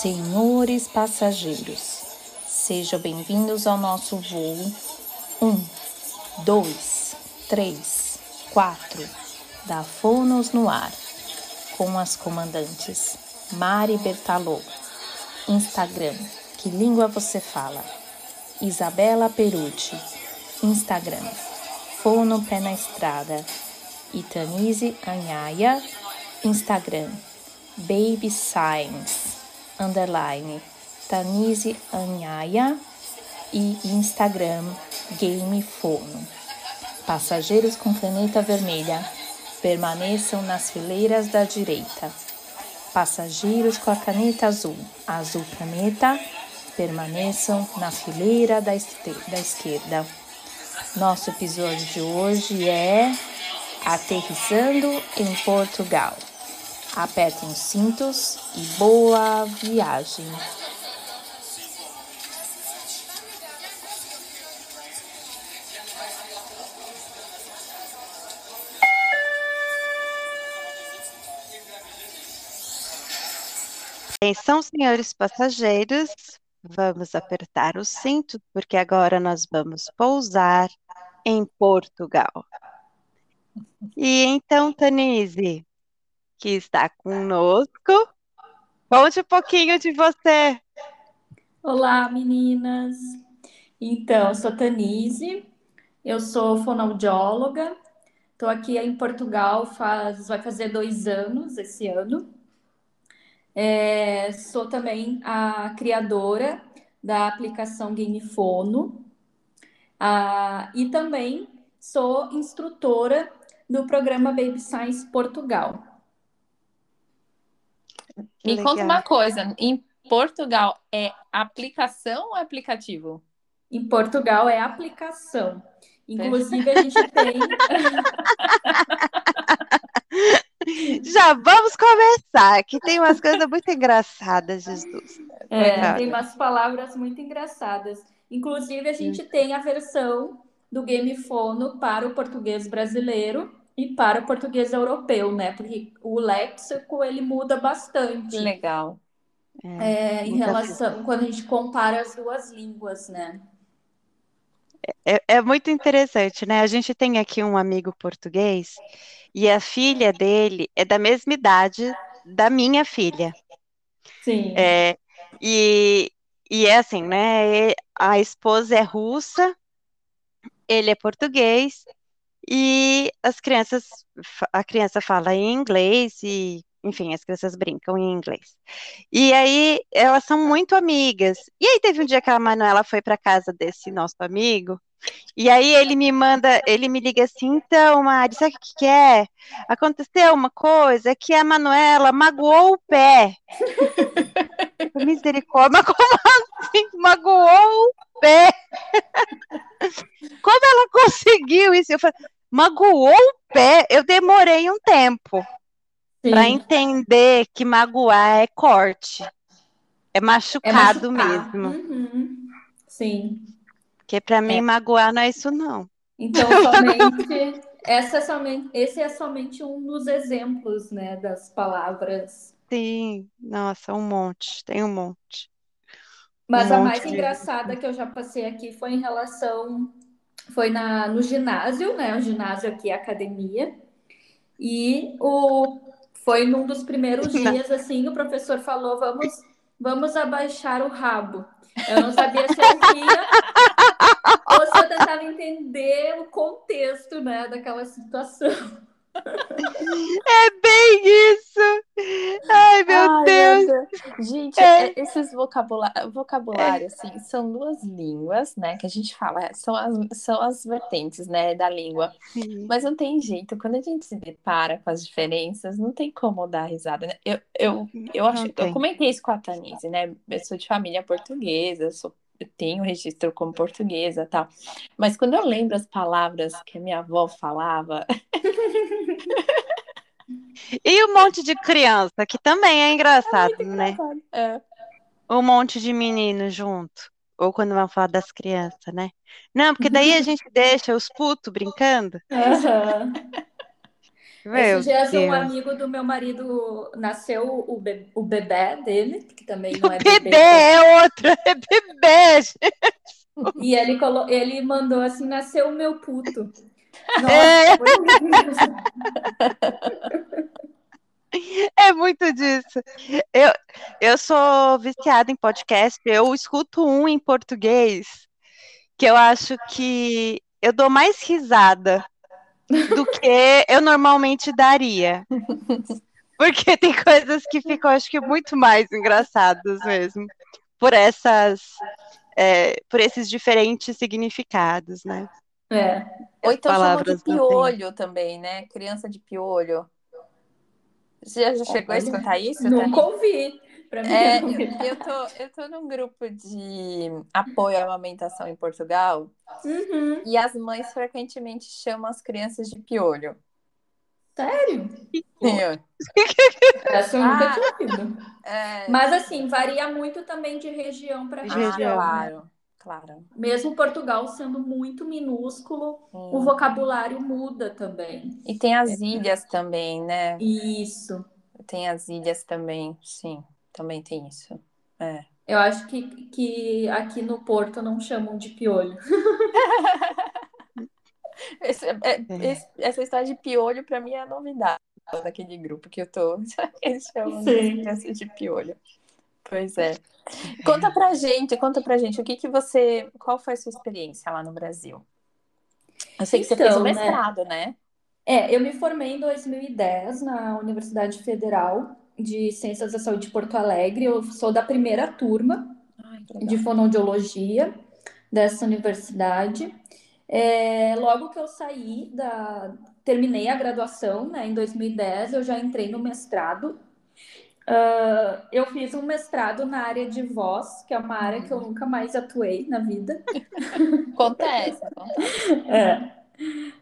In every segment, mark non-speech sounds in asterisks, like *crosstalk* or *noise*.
Senhores passageiros, sejam bem-vindos ao nosso voo. 1, 2, 3, 4 da Fonos no ar, com as comandantes Mari Bertalô, Instagram, que língua você fala? Isabela Perucci, Instagram, Fono Pé na Estrada, Itanise Anhaia, Instagram, Baby Science underline Tanise Anhaya e Instagram Game Fono. Passageiros com caneta vermelha, permaneçam nas fileiras da direita. Passageiros com a caneta azul, azul caneta, permaneçam na fileira da, da esquerda. Nosso episódio de hoje é Aterrissando em Portugal. Apertem os cintos e boa viagem! Atenção, senhores passageiros, vamos apertar os cintos, porque agora nós vamos pousar em Portugal. E então, Tanise, que está conosco. Conte um pouquinho de você. Olá, meninas. Então, eu sou Tanise, eu sou fonoaudióloga, estou aqui em Portugal, faz, vai fazer dois anos esse ano. É, sou também a criadora da aplicação Gamefono ah, e também sou instrutora do programa Baby Science Portugal. Me Legal. conta uma coisa, em Portugal é aplicação ou aplicativo? Em Portugal é aplicação. Inclusive, a gente tem. *laughs* Já vamos começar, que tem umas coisas muito engraçadas, Jesus. É, tem umas palavras muito engraçadas. Inclusive, a gente tem a versão do Game Fono para o português brasileiro e para o português europeu, né? Porque o léxico ele muda bastante. Legal. É, é, em relação quando a gente compara as duas línguas, né? É, é, muito interessante, né? A gente tem aqui um amigo português e a filha dele é da mesma idade da minha filha. Sim. É, e, e é assim, né? A esposa é russa, ele é português e as crianças, a criança fala em inglês e, enfim, as crianças brincam em inglês. E aí elas são muito amigas. E aí teve um dia que a Manuela foi para casa desse nosso amigo. E aí ele me manda, ele me liga assim, então, Mari, sabe o que, que é? Aconteceu uma coisa que a Manuela magoou o pé. Misericórdia, mas *laughs* como assim? Magoou o pé? *laughs* Como ela conseguiu isso? Eu falei, magoou o pé, eu demorei um tempo para entender que magoar é corte. É machucado é mesmo. Uhum. Sim. Porque para mim é. magoar não é isso não. Então *laughs* somente essa é somente esse é somente um dos exemplos, né, das palavras. Sim, nossa, um monte, tem um monte. Mas um a mais engraçada que eu já passei aqui foi em relação foi na, no ginásio, né? O ginásio aqui é academia. E o, foi num dos primeiros *laughs* dias, assim, o professor falou: vamos, vamos abaixar o rabo. Eu não sabia se eu ria ou se eu tentava entender o contexto, né, daquela situação. *laughs* É bem isso! Ai, meu Ai, Deus! Meu Deus. Gente, é. é esses vocabulários, vocabulário, assim, são duas línguas, né? Que a gente fala, é, são as, são as vertentes, né, da língua. Sim. Mas não tem jeito, quando a gente se depara com as diferenças, não tem como dar risada, né? Eu, eu, eu acho, eu comentei isso com a Tanise, né? Eu sou de família portuguesa, sou eu tenho registro como portuguesa tal. Mas quando eu lembro as palavras que a minha avó falava. e um monte de criança, que também é engraçado, é né? Engraçado. É. Um monte de menino junto. Ou quando vão falar das crianças, né? Não, porque daí a *laughs* gente deixa os putos brincando. Uhum. Meu Esses dias um Deus. amigo do meu marido nasceu o, be o bebê dele, que também *laughs* não é Bebê bebê. é outra, é bebê. gente. E ele, colo... ele mandou assim, nasceu o meu puto. Nossa, É. foi lindo. É muito disso. Eu, eu sou viciada em podcast, eu escuto um em português que eu acho que eu dou mais risada do que eu normalmente daria. *laughs* Porque tem coisas que ficam, acho que, muito mais engraçadas mesmo, por essas, é, por esses diferentes significados, né? É. Ou então chamam Palavras de piolho também, né? Criança de piolho. Você já, já chegou a escutar isso? Nunca ouvi. Pra mim, É, é eu, tô, eu tô num grupo de apoio à amamentação em Portugal Uhum. e as mães frequentemente chamam as crianças de piolho. Sério? Sim, Essa eu nunca Ah. tinha ouvido. é, Mas assim, varia muito também de região para ah, região. né? claro, claro. Mesmo Portugal sendo muito minúsculo, o vocabulário muda também. E tem as ilhas também, né? Isso. Tem as ilhas também, sim, também tem isso. É. Eu acho que, que aqui no Porto não chamam de piolho. *laughs* Esse- é- esse- essa história de piolho pra mim é a novidade daquele grupo que eu tô. *laughs* Eles chamam de de piolho. Pois é. Conta pra gente, conta pra gente o que que você, qual foi a sua experiência lá no Brasil? Eu sei que você fez Então, o né? mestrado, né? É, eu me formei em 2010 na Universidade Federal de Ciências da Saúde de Porto Alegre. Eu sou da primeira turma Ai, de fonoaudiologia dessa universidade. É, logo que eu saí da, terminei a graduação, né, em 2010, eu já entrei no mestrado. Ah, eu fiz um mestrado na área de voz, que é uma área que eu nunca mais atuei na vida. *laughs* Conta essa, conta. É.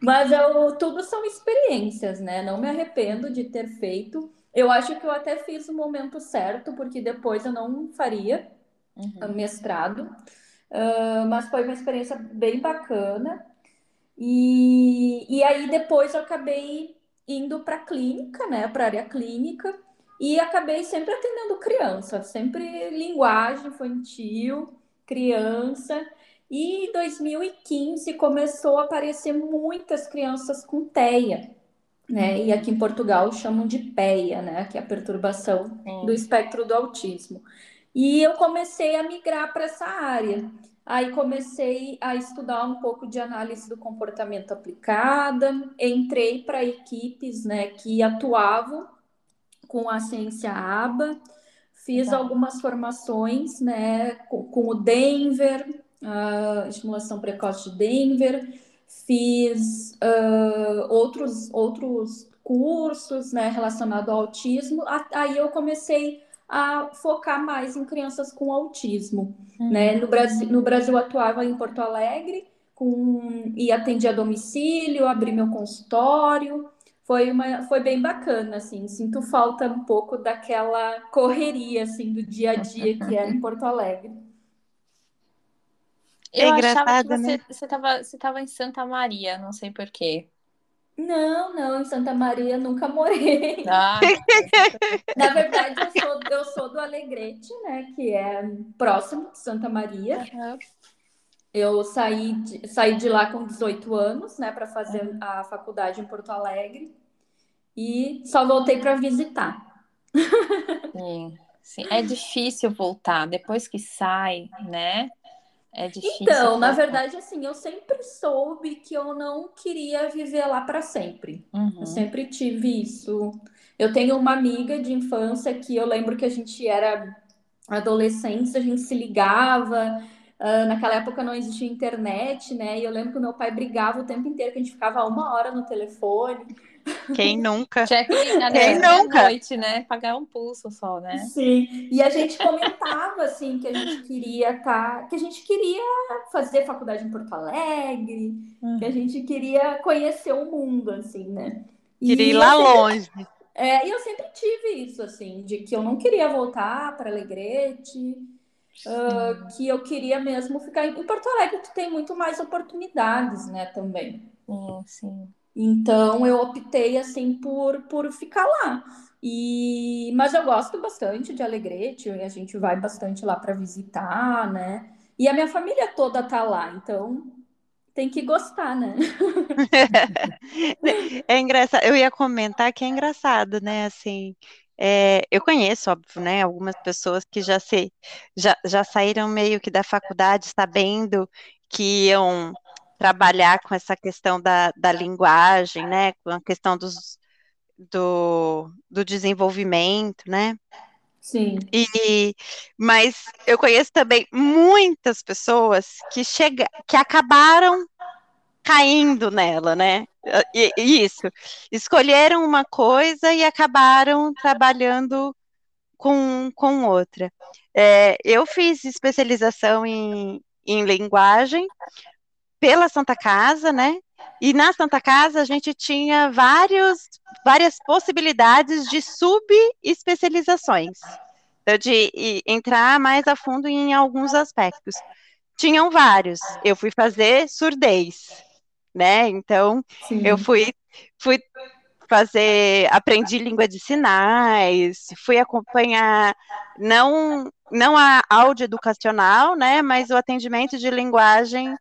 Mas eu, tudo são experiências, né? Não me arrependo de ter feito. Eu acho que eu até fiz o momento certo, porque depois eu não faria Uhum. mestrado. Ah, mas foi uma experiência bem bacana. E, e aí depois eu acabei indo para a clínica, né? Para a área clínica. E acabei sempre atendendo criança, sempre linguagem infantil, criança. E em 2015 começou a aparecer muitas crianças com TEA, né? E aqui em Portugal chamam de PEA, né? Que é a perturbação do Sim. espectro do autismo. E eu comecei a migrar para essa área. Aí comecei a estudar um pouco de análise do comportamento aplicada, entrei para equipes, né, que atuavam com a ciência ABA, fiz Legal. algumas formações, né, com, com o Denver, a estimulação precoce de Denver, fiz ah, outros, outros cursos, né, relacionados ao autismo. Aí eu comecei a focar mais em crianças com autismo, né? No Brasil, no Brasil atuava em Porto Alegre com e atendia a domicílio, abri meu consultório. Foi uma, foi bem bacana, assim. Sinto falta um pouco daquela correria, assim, do dia a dia que era em Porto Alegre. Eu É achava que você, né? você tava, você tava em Santa Maria, não sei por quê. Não, não, em Santa Maria nunca morei. *laughs* Ah, *laughs* Na verdade, eu sou, eu sou do Alegrete, né? Que é próximo de Santa Maria. aham. Eu saí de, saí de lá com 18 anos, né, para fazer a faculdade em Porto Alegre e só voltei para visitar. Sim, sim. É difícil voltar. Depois que sai, né? É difícil Então, na voltar. verdade, assim, eu sempre soube que eu não queria viver lá para sempre. Uhum. Eu sempre tive isso. Eu tenho uma amiga de infância que eu lembro que a gente era adolescentes, a gente se ligava. ah, naquela época não existia internet, né? E eu lembro que o meu pai brigava o tempo inteiro, que a gente ficava uma hora no telefone. Quem nunca? Quem né, nunca? noite, né? Pagar um pulso só, né? Sim, e a gente comentava assim que a gente queria tá, que a gente queria fazer faculdade em Porto Alegre, que a gente queria conhecer o mundo assim, né? E Queria ir lá sempre- longe. É, e eu sempre tive isso assim, de que eu não queria voltar para Alegrete, ah, que eu queria mesmo ficar em em Porto Alegre, tu tem muito mais oportunidades, né, também. Sim, sim. Então eu optei assim por, por ficar lá. E mas eu gosto bastante de Alegrete, a gente vai bastante lá para visitar, né? E a minha família toda tá lá, então tem que gostar, né? *laughs* é engraçado. Eu ia comentar que é engraçado, né? Assim, é, eu conheço, óbvio, né? Algumas pessoas que já se já, já saíram meio que da faculdade sabendo que iam trabalhar com essa questão da, da linguagem, né? Com a questão dos, do, do desenvolvimento, né? Sim. E, mas eu conheço também muitas pessoas que chega, que acabaram caindo nela, né? E, isso. Escolheram uma coisa e acabaram trabalhando com, com outra. É, eu fiz especialização em, em linguagem pela Santa Casa, né? E na Santa Casa a gente tinha vários, várias possibilidades de subespecializações, então, de entrar mais a fundo em alguns aspectos. Tinham vários. Eu fui fazer surdez, né? Então, Sim. eu fui, fui fazer, aprendi língua de sinais, fui acompanhar não não a áudio educacional, né, mas o atendimento de linguagem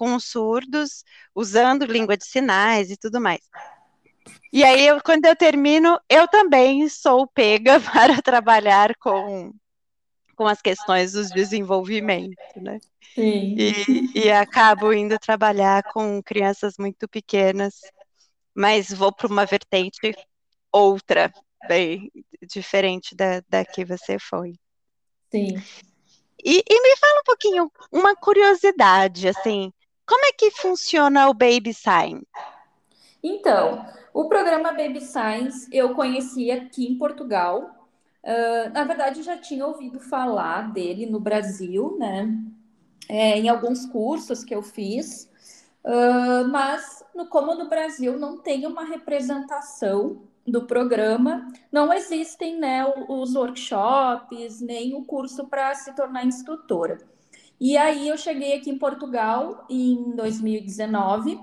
com surdos, usando língua de sinais e tudo mais. E aí, eu, quando eu termino, eu também sou pega *laughs* para trabalhar com, com as questões dos desenvolvimento, né? Sim. E, e acabo indo trabalhar com crianças muito pequenas, mas vou para uma vertente outra, bem diferente da, da que você foi. Sim. E, e, me fala um pouquinho, uma curiosidade, assim, como é que funciona o Baby Sign? Então, o programa Baby Signs eu conheci aqui em Portugal. Uh, na verdade, já tinha ouvido falar dele no Brasil, né? É, em alguns cursos que eu fiz. Uh, mas, no, como no Brasil não tem uma representação do programa, não existem né, os workshops, nem o curso para se tornar instrutora. E aí eu cheguei aqui em Portugal em 2019,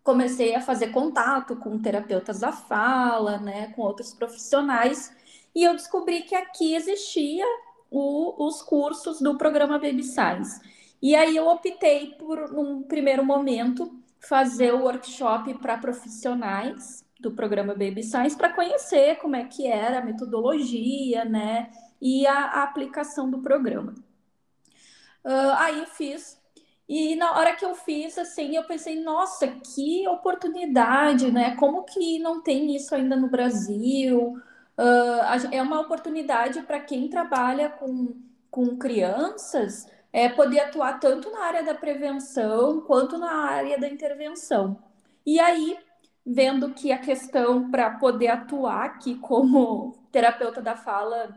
comecei a fazer contato com terapeutas da fala, né, com outros profissionais, e eu descobri que aqui existia o, os cursos do programa Baby Science. E aí eu optei por, num primeiro momento, fazer o workshop para profissionais do programa Baby Science para conhecer como é que era a metodologia, né, e a, a aplicação do programa. Uh, aí fiz. E na hora que eu fiz, assim, eu pensei, nossa, que oportunidade, né? Como que não tem isso ainda no Brasil? Uh, é uma oportunidade para quem trabalha com, com crianças é, poder atuar tanto na área da prevenção quanto na área da intervenção. E aí, vendo que a questão para poder atuar aqui como terapeuta da fala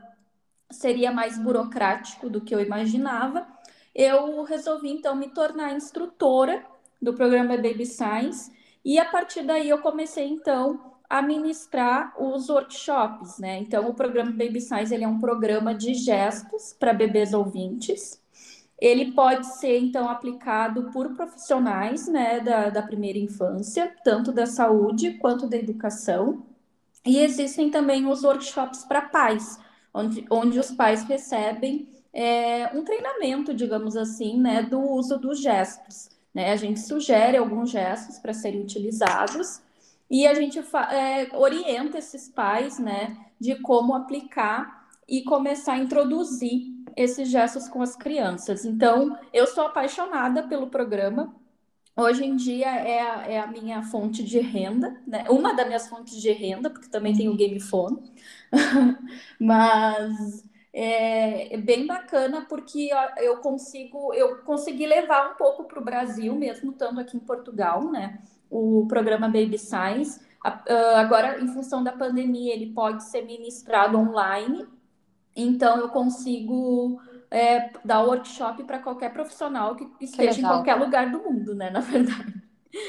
seria mais burocrático do que eu imaginava, eu resolvi então me tornar instrutora do programa Baby Science e a partir daí eu comecei então a ministrar os workshops, né? Então o programa Baby Science ele é um programa de gestos para bebês ouvintes. Ele pode ser então aplicado por profissionais, né, da, da primeira infância, tanto da saúde quanto da educação. E existem também os workshops para pais, onde, onde os pais recebem é, um treinamento, digamos assim, né, do uso dos gestos. Né? A gente sugere alguns gestos para serem utilizados e a gente é, orienta esses pais né, de como aplicar e começar a introduzir esses gestos com as crianças. Então, eu sou apaixonada pelo programa. Hoje em dia é a, é a minha fonte de renda, né? uma das minhas fontes de renda, porque também tem o Game Phone. *laughs* Mas é, é bem bacana porque eu consigo eu consegui levar um pouco para o Brasil, mesmo estando aqui em Portugal, né? O programa Baby Science. Agora, em função da pandemia, ele pode ser ministrado online, então eu consigo é, dar workshop para qualquer profissional que esteja que em qualquer lugar do mundo, né? Na *laughs* verdade.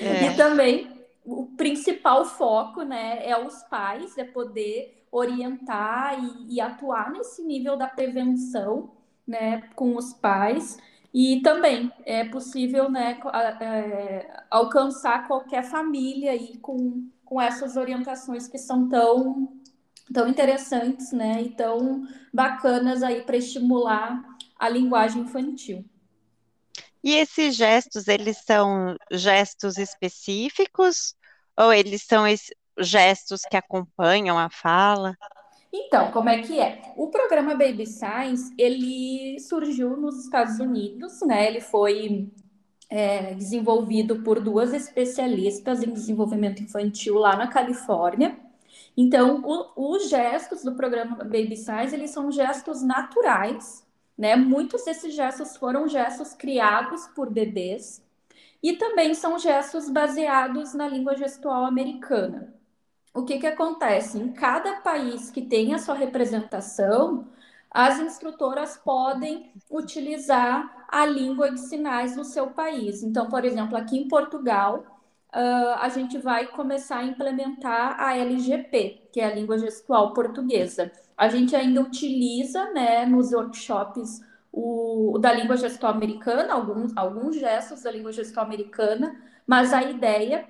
É. E também o principal foco, né, é os pais, é poder orientar e, e atuar nesse nível da prevenção, né, com os pais. E também é possível né, é, alcançar qualquer família aí com, com essas orientações que são tão, tão interessantes né, e tão bacanas aí para estimular a linguagem infantil. E esses gestos, eles são gestos específicos ou eles são gestos que acompanham a fala? Então, como é que é? O programa Baby Science, ele surgiu nos Estados Unidos, né? Ele foi é, desenvolvido por duas especialistas em desenvolvimento infantil lá na Califórnia. Então, o, os gestos do programa Baby Science, eles são gestos naturais, né? Muitos desses gestos foram gestos criados por bebês e também são gestos baseados na língua gestual americana o que, que acontece? Em cada país que tem a sua representação, as instrutoras podem utilizar a língua de sinais no seu país. Então, por exemplo, aqui em Portugal, uh, a gente vai começar a implementar a LGP, que é a língua gestual portuguesa. A gente ainda utiliza né, nos workshops o, o da língua gestual americana, alguns, alguns gestos da língua gestual americana, mas a ideia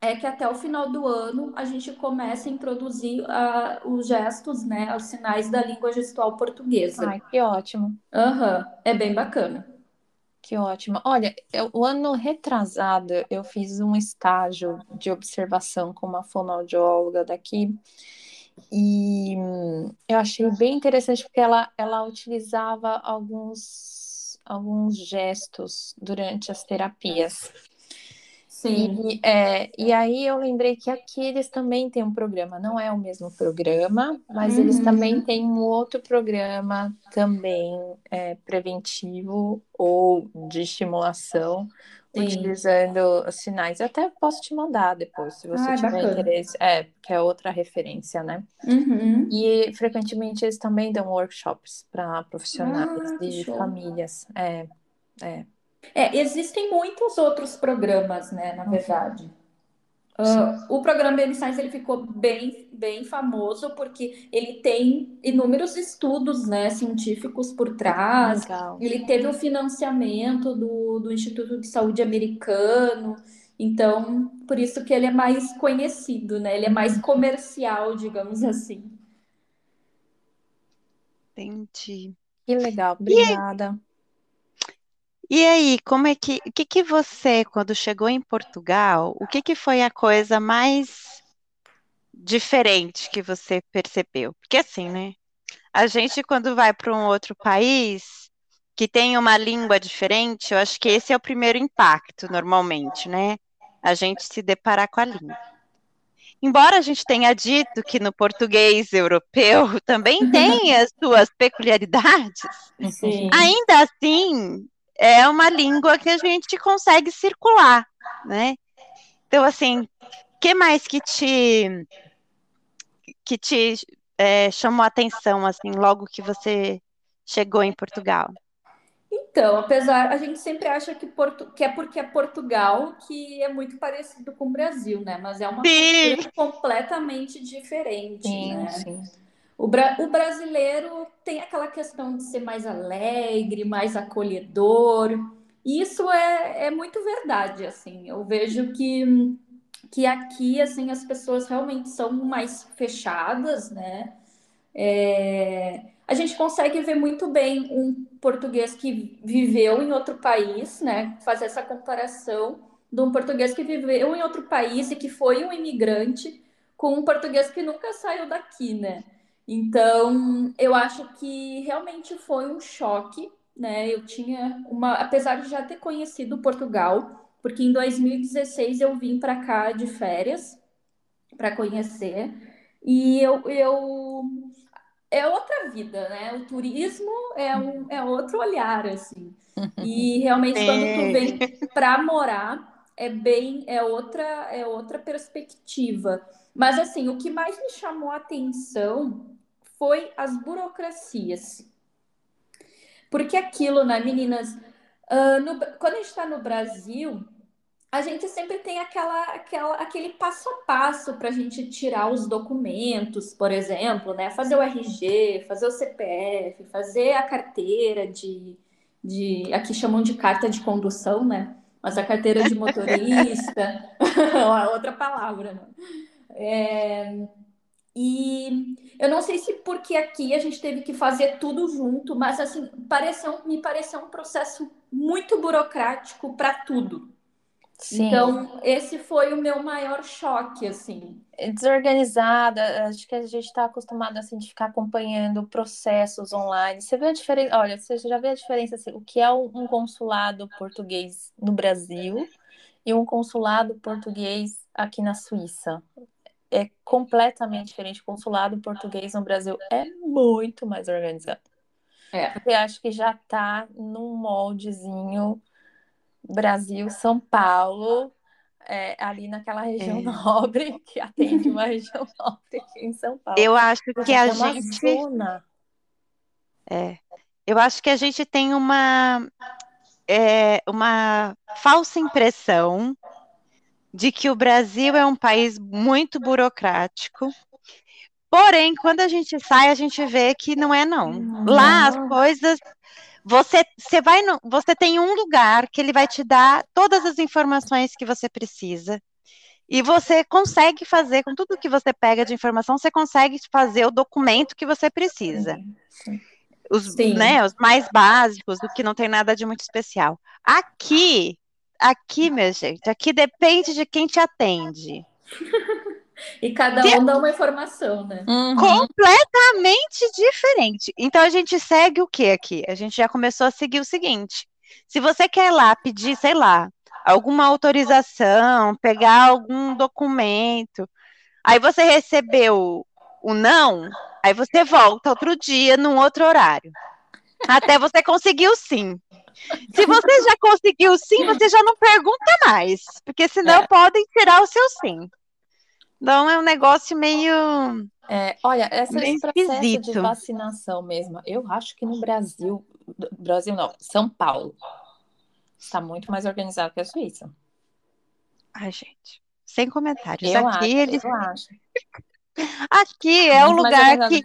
é que até o final do ano a gente começa a introduzir uh, os gestos, né, os sinais da língua gestual portuguesa. Ai, que ótimo. Aham, uhum, é bem bacana. Que ótimo. Olha, eu, o ano retrasado eu fiz um estágio de observação com uma fonoaudióloga daqui e eu achei bem interessante porque ela, ela utilizava alguns, alguns gestos durante as terapias. Sim. E, é, e aí eu lembrei que aqui eles também têm um programa, não é o mesmo programa, mas uhum. eles também têm um outro programa também é, preventivo ou de estimulação, Sim. utilizando sinais. Eu até posso te mandar depois, se você ah, tiver bacana. interesse. É, que é outra referência, né? Uhum. E frequentemente eles também dão workshops para profissionais ah, de famílias. É, é. É, existem muitos outros programas, né, na verdade. Uh, o programa Baby Science ele ficou bem, bem famoso porque ele tem inúmeros estudos né, científicos por trás. Legal. Ele teve o financiamento do, do Instituto de Saúde Americano. Então, por isso que ele é mais conhecido, né? Ele é mais comercial, digamos assim. Entendi. Que legal, obrigada. E aí, como é que, o que que você, quando chegou em Portugal, o que que foi a coisa mais diferente que você percebeu? Porque assim, né? A gente quando vai para um outro país que tem uma língua diferente, eu acho que esse é o primeiro impacto normalmente, né? A gente se deparar com a língua. Embora a gente tenha dito que no português europeu *laughs* também tem as suas peculiaridades, Sim. ainda assim é uma língua que a gente consegue circular, né? Então, assim, que mais que te que te é, chamou a atenção, assim, logo que você chegou em Portugal? Então, apesar, a gente sempre acha que, Porto, que é porque é Portugal que é muito parecido com o Brasil, né? Mas é uma cultura completamente diferente, sim, né? Sim. O, bra o brasileiro tem aquela questão de ser mais alegre, mais acolhedor. E isso é, é muito verdade, assim. Eu vejo que, que aqui, assim, as pessoas realmente são mais fechadas, né? É, a gente consegue ver muito bem um português que viveu em outro país, né? Fazer essa comparação de um português que viveu em outro país e que foi um imigrante com um português que nunca saiu daqui, né? Então, eu acho que realmente foi um choque, né? Eu tinha uma, apesar de já ter conhecido Portugal, porque em 2016 eu vim para cá de férias para conhecer, e eu, eu é outra vida, né? O turismo é um é outro olhar assim. *laughs* E realmente quando tu vem para morar é bem é outra é outra perspectiva. Mas assim, o que mais me chamou a atenção foi as burocracias. Porque aquilo, né, meninas? Uh, no, quando a gente está no Brasil, a gente sempre tem aquela, aquela, aquele passo a passo para a gente tirar os documentos, por exemplo, né? Fazer o RG, fazer o CPF, fazer a carteira de, de. Aqui chamam de carta de condução, né? Mas a carteira de motorista, *laughs* outra palavra, né? É, e eu não sei se porque aqui a gente teve que fazer tudo junto, mas assim, pareceu, me pareceu um processo muito burocrático para tudo. Sim. Então, esse foi o meu maior choque, assim. É desorganizada, acho que a gente está acostumado assim, de ficar acompanhando processos online. Você vê a diferença, olha, você já vê a diferença, assim, o que é um consulado português no Brasil e um consulado português aqui na Suíça. É completamente diferente. O consulado português no Brasil é muito mais organizado. É. Porque acho que já está num moldezinho Brasil, São Paulo, é, ali naquela região é. nobre, *laughs* que atende uma região nobre aqui em São Paulo. Eu acho que a gente. É. Eu acho que a gente tem uma, é, uma falsa impressão de que o Brasil é um país muito burocrático. Porém, quando a gente sai, a gente vê que não é não. Lá as coisas você, você vai no, você tem um lugar que ele vai te dar todas as informações que você precisa. E você consegue fazer, com tudo que você pega de informação, você consegue fazer o documento que você precisa. Os, né, os mais básicos, do que não tem nada de muito especial. Aqui, aqui, minha gente, aqui depende de quem te atende. *laughs* E cada um dá uma informação, né? Uhum. Completamente diferente. Então a gente segue o que aqui? A gente já começou a seguir o seguinte: se você quer lá pedir, sei lá, alguma autorização, pegar algum documento, aí você recebeu o não, aí você volta outro dia, num outro horário. Até você conseguir o sim. Se você já conseguiu sim, você já não pergunta mais, porque senão é. podem tirar o seu sim. Então é um negócio meio. É, olha, esse processo esquisito. de vacinação mesmo, eu acho que no Brasil, Brasil não, São Paulo, está muito mais organizado que a Suíça. Ai, gente, sem comentários. Eu aqui acho, eles... *laughs* Aqui é o lugar que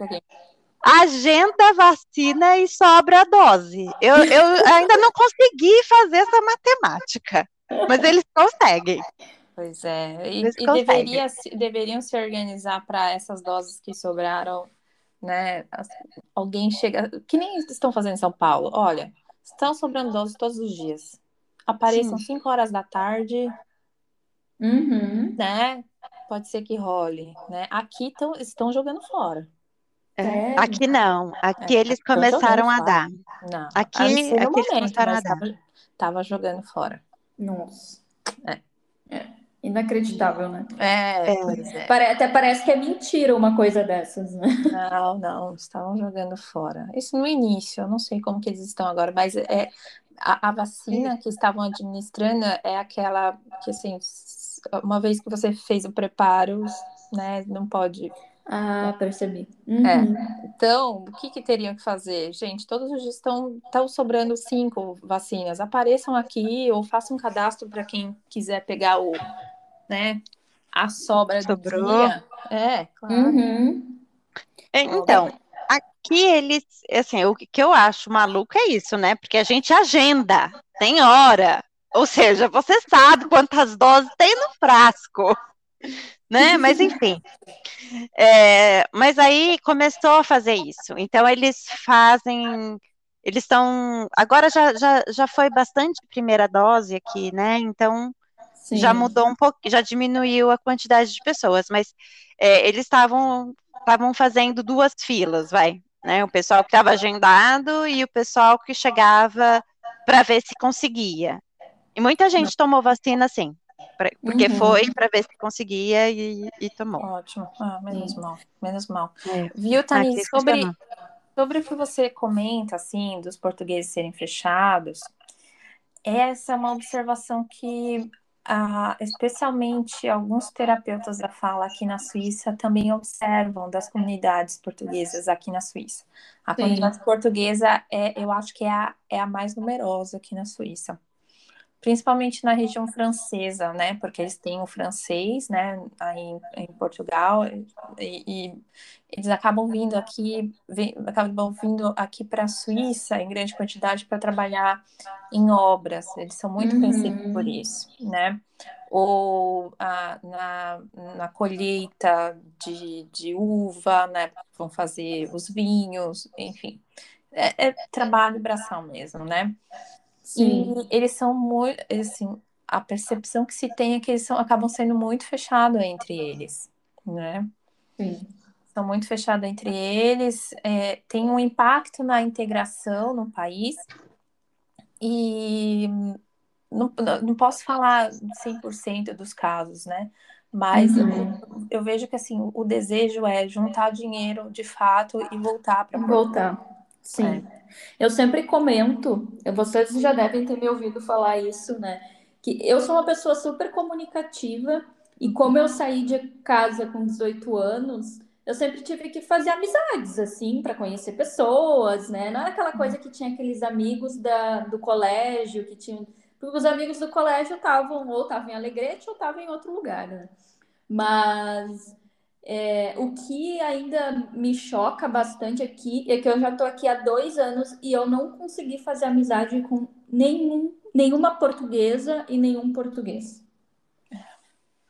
agenda vacina e sobra a dose. Eu, eu ainda não consegui fazer essa matemática, mas eles conseguem. Pois é, e, e deveria, deveriam se organizar para essas doses que sobraram, né? Alguém chega, que nem estão fazendo em São Paulo. Olha, estão sobrando doses todos os dias. Apareçam 5 horas da tarde, uhum. né? Pode ser que role, né? Aqui tão, estão jogando fora. É. Aqui não, aqui é, eles começaram a dar. Não, aqui, aqui momento, eles começaram a dar. Tava, tava jogando fora. Nossa. É. é. Inacreditável, né? É, é, pois é. Até parece que é mentira uma coisa dessas, né? Não, não, estavam jogando fora. Isso no início, eu não sei como que eles estão agora, mas é a, a vacina que estavam administrando é aquela que, assim, uma vez que você fez o preparo, né, não pode ah, percebi. Uhum. É. Então, o que, que teriam que fazer? Gente, todos os dias estão, estão sobrando cinco vacinas. Apareçam aqui ou façam um cadastro para quem quiser pegar o, né, a sobra Sobrou. do dia. É, claro. Uhum. É, então, aqui eles, assim, o que eu acho maluco é isso, né? Porque a gente agenda, tem hora. Ou seja, você sabe quantas doses tem no frasco, né? Mas enfim. É, mas aí começou a fazer isso. Então eles fazem, eles estão, agora já, já, já foi bastante primeira dose aqui, né? Então Sim. já mudou um pouco, já diminuiu a quantidade de pessoas, mas é, eles estavam estavam fazendo duas filas, vai, né? O pessoal que estava agendado e o pessoal que chegava para ver se conseguia. E muita gente tomou vacina, sim, pra, porque uhum. foi para ver se conseguia e, e, tomou. Ótimo, ah, menos sim. mal, menos mal. É. Viu, Tani, sobre, sobre o que você comenta, assim, dos portugueses serem fechados, essa é uma observação que ah, especialmente alguns terapeutas da fala aqui na Suíça também observam das comunidades portuguesas aqui na Suíça. A Sim. comunidade portuguesa é, eu acho que é a, é a mais numerosa aqui na Suíça. Principalmente na região francesa, né? Porque eles têm o francês, né? Aí em, em Portugal e, e, eles acabam vindo aqui, vem, acabam vindo aqui para a Suíça em grande quantidade para trabalhar em obras. Eles são muito uhum. conhecidos por isso, né? Ou a, na, na colheita de, de uva, né? Vão fazer os vinhos, enfim. É, é trabalho braçal mesmo, né? Sim. E eles são muito, assim, a percepção que se tem é que eles são, acabam sendo muito fechados entre eles, né? Sim. São muito fechados entre eles, é, tem um impacto na integração no país, e não, não posso falar 100% dos casos, né? Mas uhum. eu, eu, vejo que assim, o desejo é juntar dinheiro de fato e voltar para voltar. Sim. É. Eu sempre comento, vocês já devem ter me ouvido falar isso, né? Que eu sou uma pessoa super comunicativa e como eu saí de casa com 18 anos, eu sempre tive que fazer amizades, assim, para conhecer pessoas, né? Não era aquela coisa que tinha aqueles amigos da, do colégio, que tinham. Porque os amigos do colégio estavam, ou estavam em Alegrete, ou estavam em outro lugar, né? Mas é, o que ainda me choca bastante aqui é que eu já estou aqui há dois anos e eu não consegui fazer amizade com nenhum, nenhuma portuguesa e nenhum português.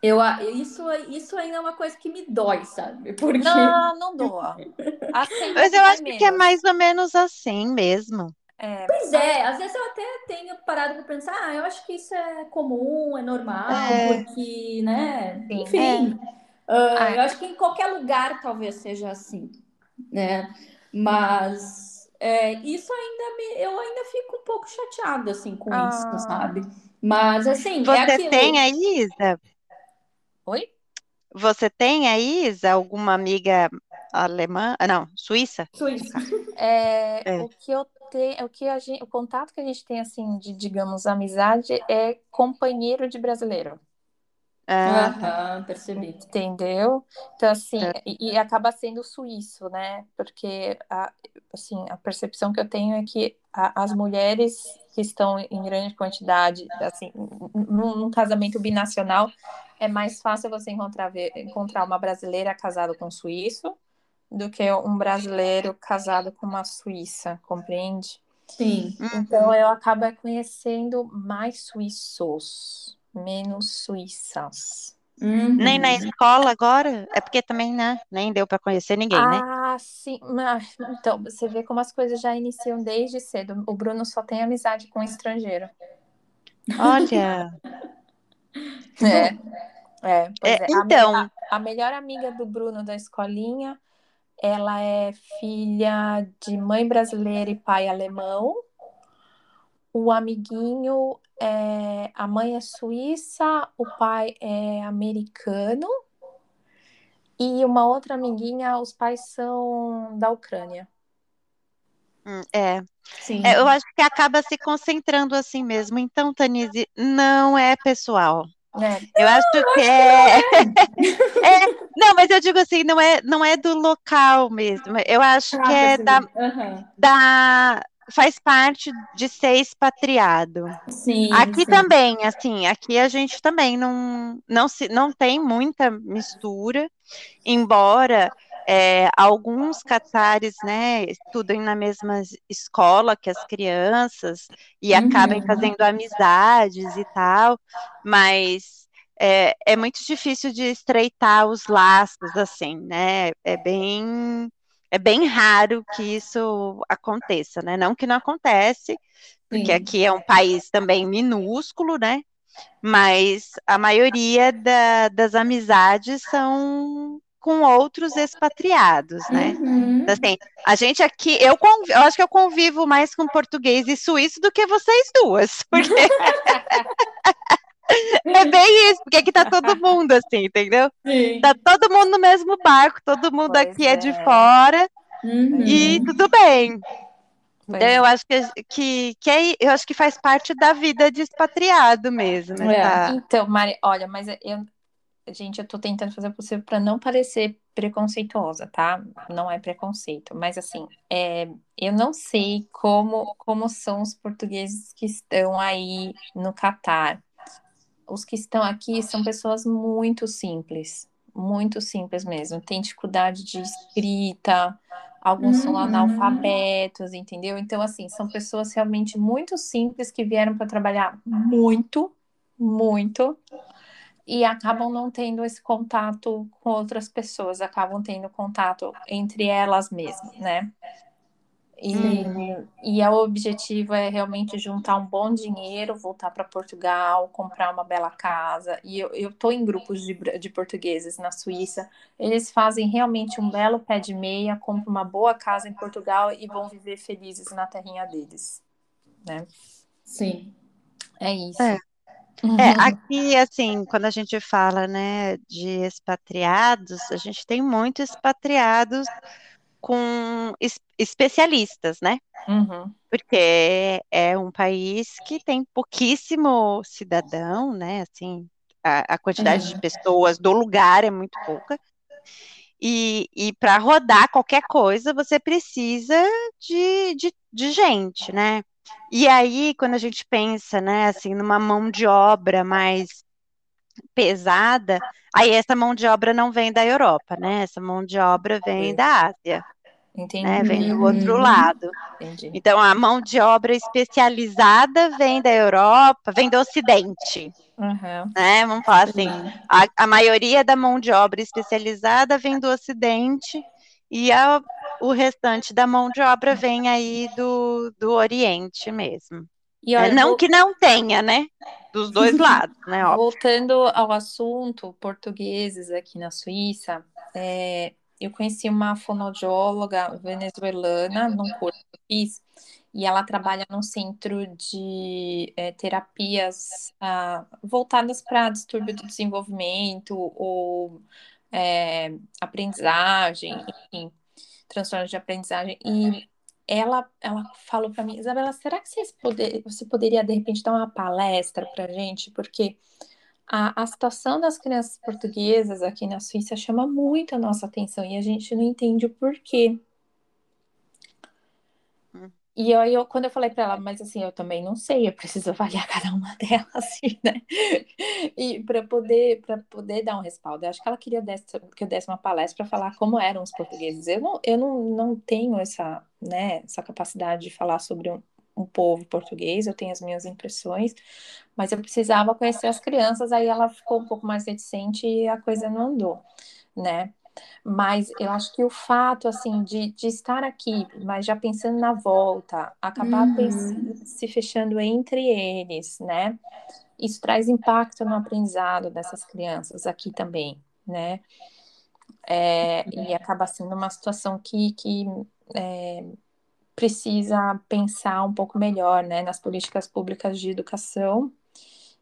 Eu, isso, isso ainda é uma coisa que me dói, sabe? Porque... Não, não doa. *laughs* Assim, Mas eu acho menos. que é mais ou menos assim mesmo. É, pois é, às vezes eu até tenho parado para pensar, ah, eu acho que isso é comum, é normal, é. porque, né? Sim, Enfim. É. Uh, eu acho que em qualquer lugar talvez seja assim, né? Mas é, isso ainda me, eu ainda fico um pouco chateada assim com ah. isso, sabe? Mas assim, é você é aquilo... tem aí, Isa? Oi? Você tem aí, Isa, alguma amiga alemã? Ah, não, suíça? Suíça. *laughs* É, é. O que eu tenho, o que a gente, o contato que a gente tem assim de, digamos, amizade é companheiro de brasileiro. Aham, percebi. Entendeu? Então, assim, é. e, e, acaba sendo suíço, né? Porque, a, assim, a percepção que eu tenho é que a, as mulheres que estão em grande quantidade, assim, num, num, casamento binacional, é mais fácil você encontrar, ver, encontrar uma brasileira casada com um suíço do que um brasileiro casado com uma suíça, compreende? Sim. Então, eu acabo conhecendo mais suíços menos suíças. Uhum. Nem na escola agora? É porque também, né? Nem deu para conhecer ninguém, ah, né? Ah, sim. Então, você vê como as coisas já iniciam desde cedo. O Bruno só tem amizade com estrangeiro. Olha. *laughs* é. É, é, é. Então. A, a melhor amiga do Bruno da escolinha, ela é filha de mãe brasileira e pai alemão. O amiguinho é, a mãe é suíça, o pai é americano e uma outra amiguinha, os pais são da Ucrânia. Hum, é. Sim. É, eu acho que acaba se concentrando assim mesmo. Então, Tanise, não é pessoal. É. Eu acho que é... é... Não, mas eu digo assim, não é, não é do local mesmo. Eu acho ah, que é da, uhum. da, faz parte de ser expatriado. Sim. Aqui sim. também, assim, aqui a gente também não, não, se, não tem muita mistura, embora é, alguns catares, né, estudem na mesma escola que as crianças e uhum. acabem fazendo amizades e tal, mas é, é muito difícil de estreitar os laços, assim, né? É bem é bem raro que isso aconteça, né? Não que não acontece, porque Sim. aqui é um país também minúsculo, né? Mas a maioria da, das amizades são com outros expatriados, né? Uhum. Assim, a gente aqui, eu, convivo, eu acho que eu convivo mais com português e suíço do que vocês duas, *laughs* porque É bem isso, porque aqui tá todo *laughs* mundo assim, entendeu? Sim. Tá todo mundo no mesmo barco, todo mundo pois aqui é. é. de fora uhum. e tudo bem. Pois então, eu acho que, que, que é, eu acho que faz parte da vida de expatriado mesmo. É. Tá? Então, Mari, olha, mas eu, gente, eu tô tentando fazer o possível para não parecer preconceituosa, tá? Não é preconceito, mas assim, é, eu não sei como, como são os portugueses que estão aí no Catar. Os que estão aqui são pessoas muito simples, muito simples mesmo. Tem dificuldade de escrita, alguns são Uhum. analfabetos, entendeu? Então, assim, são pessoas realmente muito simples que vieram para trabalhar muito, muito, e acabam não tendo esse contato com outras pessoas, acabam tendo contato entre elas mesmas, né? E, e o objetivo é realmente juntar um bom dinheiro, voltar para Portugal, comprar uma bela casa. E eu, eu tô em grupos de, de portugueses na Suíça. Eles fazem realmente um belo pé de meia, compram uma boa casa em Portugal e vão viver felizes na terrinha deles, né? Sim. É isso. É. É, aqui, assim, quando a gente fala, né, de expatriados, a gente tem muitos expatriados com es- especialistas, né? Uhum. Porque é um país que tem pouquíssimo cidadão, né? Assim, a, a quantidade de É. pessoas do lugar é muito pouca. E, e para rodar qualquer coisa, você precisa de, de, de gente, né? E aí, quando a gente pensa, né, assim, numa mão de obra mais pesada, aí essa mão de obra não vem da Europa, né? Essa mão de obra vem da Ásia, Entendi. né? Vem do outro Uhum. lado. Entendi. Então, a mão de obra especializada vem da Europa, vem do Ocidente, Uhum. né? Vamos falar assim, Sim. a, a maioria da mão de obra especializada vem do Ocidente e a- o restante da mão de obra vem aí do, do Oriente mesmo. E É, olha, não vou- que não tenha, né? Dos dois *laughs* lados, né? Óbvio. Voltando ao assunto, portugueses aqui na Suíça, é, eu conheci uma fonoaudióloga venezuelana num curso que eu fiz, e ela trabalha num centro de é, terapias ah, voltadas para distúrbio do desenvolvimento ou é, aprendizagem, enfim, transtornos de aprendizagem. E ela, ela falou para mim, Isabela, será que vocês poder, você poderia de repente dar uma palestra para gente? Porque a, a situação das crianças portuguesas aqui na Suíça chama muito a nossa atenção e a gente não entende o porquê. E aí, eu, quando eu falei para ela, mas assim, eu também não sei, eu preciso *laughs* avaliar cada uma *laughs* delas, assim, né? E para poder, para poder dar um respaldo. Eu acho que ela queria desse, que eu desse uma palestra para falar como eram os portugueses. Eu não, eu não, não tenho essa, né, essa capacidade de falar sobre um, um povo português, eu tenho as minhas impressões, mas eu precisava conhecer as crianças, aí ela ficou um pouco mais reticente e a coisa não andou, né? Mas eu acho que o fato, assim, de, de estar aqui, mas já pensando na volta, acabar Uhum. se fechando entre eles, né? Isso traz impacto no aprendizado dessas crianças aqui também, né? É, e acaba sendo uma situação que, que é, precisa pensar um pouco melhor, né, nas políticas públicas de educação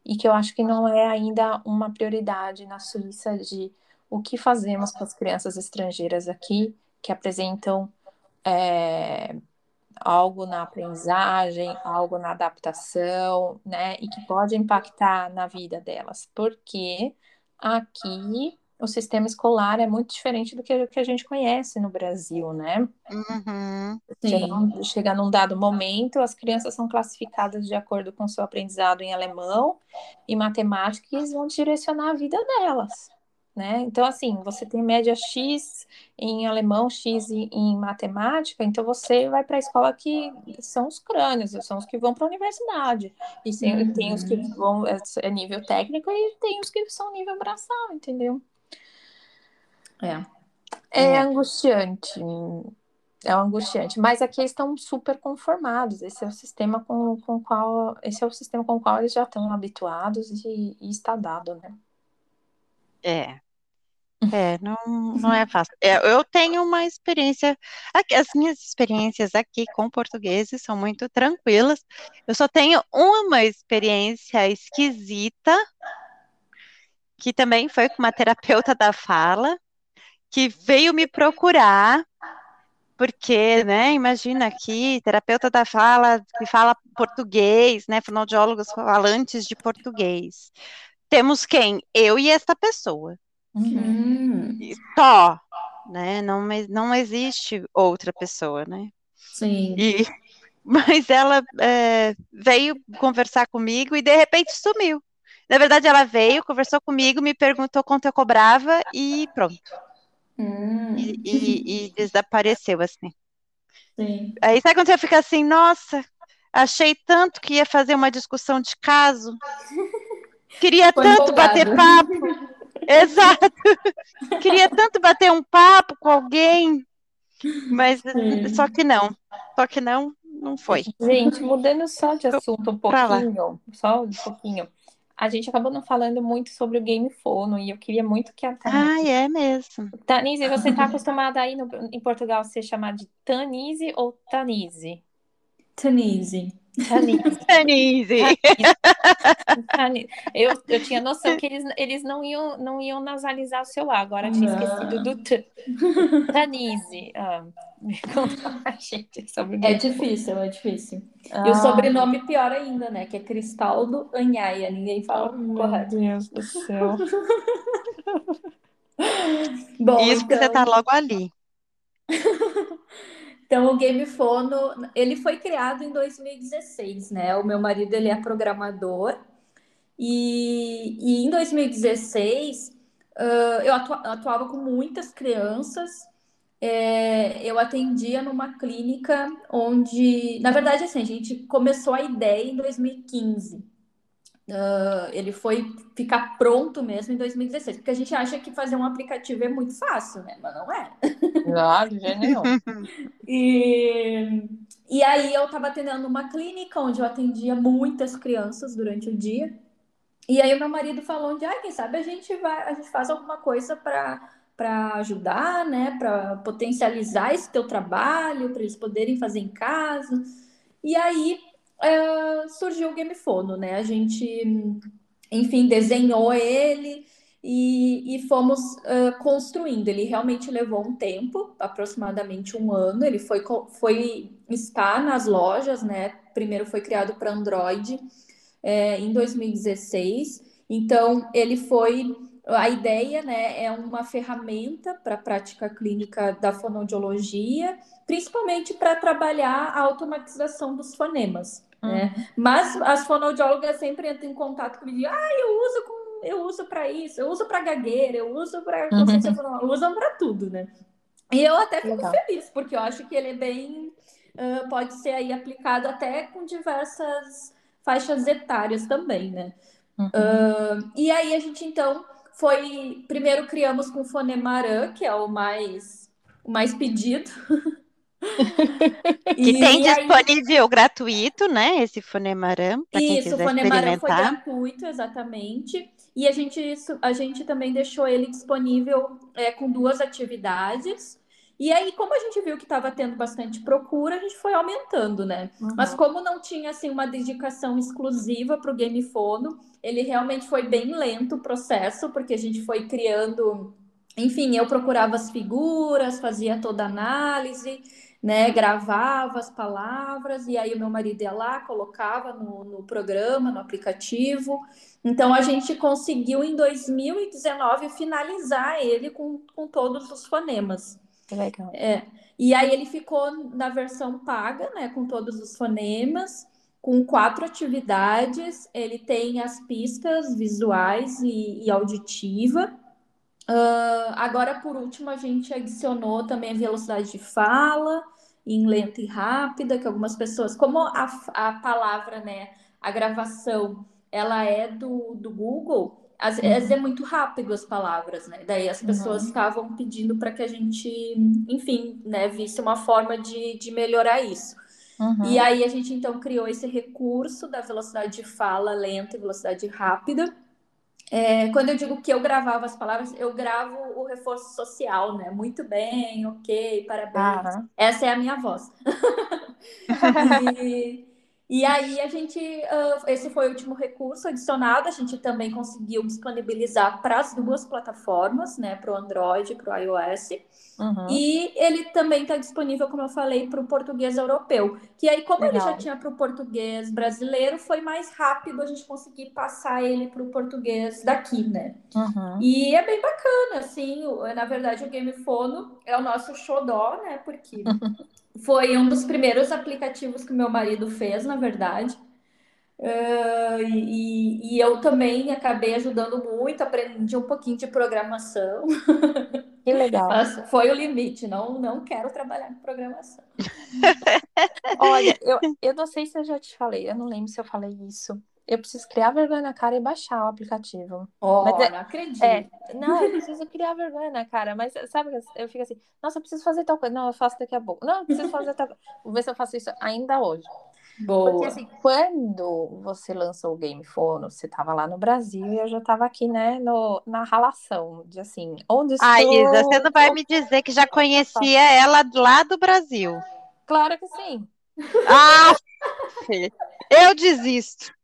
e que eu acho que não é ainda uma prioridade na Suíça de o que fazemos com as crianças estrangeiras aqui que apresentam é, algo na aprendizagem, algo na adaptação, né, e que pode impactar na vida delas, porque aqui o sistema escolar é muito diferente do que, que a gente conhece no Brasil, né? Uhum. Chega chega num dado momento, as crianças são classificadas de acordo com seu aprendizado em alemão e matemática e eles vão direcionar a vida delas, né? Então, assim, você tem média X em alemão, X em, em matemática, então você vai para a escola que são os crânios, são os que vão para a universidade. E tem, tem os que vão é, é nível técnico e tem os que são nível braçal, entendeu? É. É É. angustiante. É angustiante. Mas aqui eles estão super conformados. Esse é o sistema com, com qual. Esse é o sistema com o qual eles já estão habituados e, e está dado, né? É. É, *laughs* não, não é fácil. É, eu tenho uma experiência, as minhas experiências aqui com portugueses são muito tranquilas. Eu só tenho uma experiência esquisita, que também foi com uma terapeuta da fala, que veio me procurar, porque, né, imagina aqui, terapeuta da fala, que fala português, né, fonoaudiólogos falantes de português. temos quem? Eu e essa pessoa. Hum, Só, né? Não, não existe outra pessoa, né? sim. E, *laughs* mas ela é, veio conversar comigo e de repente sumiu. Na verdade, ela veio, conversou comigo, me perguntou quanto eu cobrava e pronto. Hum, E, e- e desapareceu assim. sim. Aí sabe quando você fica assim, nossa, achei tanto que ia fazer uma discussão de caso. *laughs* Queria Foi tanto bater papo. *laughs* Exato. *laughs* Queria tanto bater um papo com alguém, mas Sim. só que não. Só que não, não foi. Gente, mudando só de assunto um pouquinho, só um pouquinho. A gente acabou não falando muito sobre o Game Fono e eu queria muito que a Tanise. Ai, é mesmo. Tanise, você está acostumada aí no, em Portugal ser chamada de Tanise ou Tanise? Tanise. *laughs* Tanise. Tanise. Eu, eu tinha noção que eles, eles não, iam, não iam nasalizar o seu A, agora tinha Não. esquecido do T. Tanise. Ah, me conta gente, sobre É difícil, é difícil. E Ah, o sobrenome pior ainda, né? Que é Cristaldo Anhaia. Ninguém fala oh, meu correto. Deus do céu. *laughs* Bom, Isso que você então, tá logo ali. *laughs* então o Game Fono, ele foi criado em 2016, né? O meu marido, ele é programador. E, e em 2016, ah, eu atua- atuava com muitas crianças. É, eu atendia numa clínica onde, na verdade, assim, a gente começou a ideia em 2015. Ah, ele foi ficar pronto mesmo em 2016, porque a gente acha que fazer um aplicativo é muito fácil, né? Mas não é. Não, de jeito nenhum. *laughs* E, e aí eu estava atendendo uma clínica onde eu atendia muitas crianças durante o dia. E aí o meu marido falou de, ah, quem sabe a gente vai, a gente faz alguma coisa para para ajudar, né, para potencializar esse teu trabalho, para eles poderem fazer em casa. E aí eh, surgiu o Game Fono, né? A gente, enfim, desenhou ele e, e fomos eh, construindo. Ele realmente levou um tempo, aproximadamente um ano. Ele foi, foi estar nas lojas, né? Primeiro foi criado para Android é, em 2016. Então, ele foi. A ideia, né, é uma ferramenta para a prática clínica da fonoaudiologia, principalmente para trabalhar a automatização dos fonemas, né? Mas as fonoaudiólogas sempre entram em contato comigo e ah, eu uso com, eu uso para isso, eu uso para gagueira, eu uso para fonológica, usam para tudo, né? E eu até fico Legal. feliz, porque eu acho que ele é bem, ah, pode ser aí aplicado até com diversas faixas etárias também, né? Uhum. Ah, e aí a gente então foi, primeiro criamos com o Fonemarã, que é o mais, o mais pedido. *laughs* *laughs* Que E tem aí- disponível gratuito, né? Esse Fonemaram, Isso, o Fonemarã foi gratuito, exatamente. E a gente, isso- a gente também deixou ele disponível é, com duas atividades. E aí, como a gente viu que estava tendo bastante procura, a gente foi aumentando, né? Mas como não tinha assim uma dedicação exclusiva para o Game Fono, ele realmente foi bem lento o processo, porque a gente foi criando, enfim, eu procurava as figuras, fazia toda a análise, né? Gravava as palavras, e aí o meu marido ia lá, colocava no, no programa, no aplicativo. Então a gente conseguiu em 2019 finalizar ele com, com todos os fonemas. Que legal. É, e aí ele ficou na versão paga, né, com todos os fonemas, com quatro atividades. Ele tem as pistas visuais e, e auditiva. Ah, agora, por último, a gente adicionou também a velocidade de fala em lenta e rápida, que algumas pessoas, como a, a palavra, né, a gravação, ela é do, do Google, às vezes é muito rápido as palavras, né? Daí as pessoas Uhum. estavam pedindo para que a gente, enfim, né, visse uma forma de, de melhorar isso. Uhum. E aí a gente então criou esse recurso da velocidade de fala lenta e velocidade rápida. É, quando eu digo que eu gravava as palavras, eu gravo o reforço social, né? Muito bem, ok, parabéns. Aham. Essa é a minha voz. *laughs* E, E aí a gente, uh, esse foi o último recurso adicionado, a gente também conseguiu disponibilizar para as duas plataformas, né, para o Android e para o iOS. Uhum. E ele também está disponível, como eu falei, para o português europeu. Que aí, como Legal. ele já tinha para o português brasileiro, foi mais rápido a gente conseguir passar ele para o português daqui, né? Uhum. E é bem bacana, assim. Na verdade, o Game Fono é o nosso xodó, né? Porque *laughs* Foi um dos primeiros aplicativos que meu marido fez, na verdade. Uh, e, e, eu também acabei ajudando muito, aprendi um pouquinho de programação. *laughs* Que legal. Mas foi o limite, não, não quero trabalhar com programação. *laughs* Olha, eu, eu não sei se eu já te falei, eu não lembro se eu falei isso eu preciso criar vergonha na cara e baixar o aplicativo. Oh, mas é, não acredito. É, não, eu preciso criar vergonha na cara, mas sabe, eu fico assim, nossa, eu preciso fazer tal coisa. Não, eu faço daqui a pouco. Não, eu preciso fazer tal coisa. Vou ver se eu faço isso ainda hoje. Boa. Porque assim, quando você lançou o Game Phone, você estava lá no Brasil e eu já estava aqui, né, no, na relação de assim, onde estou... Ah, Isa, você não vai me dizer que já conhecia ela lá do Brasil. Claro que sim. Ah, *laughs* eu desisto.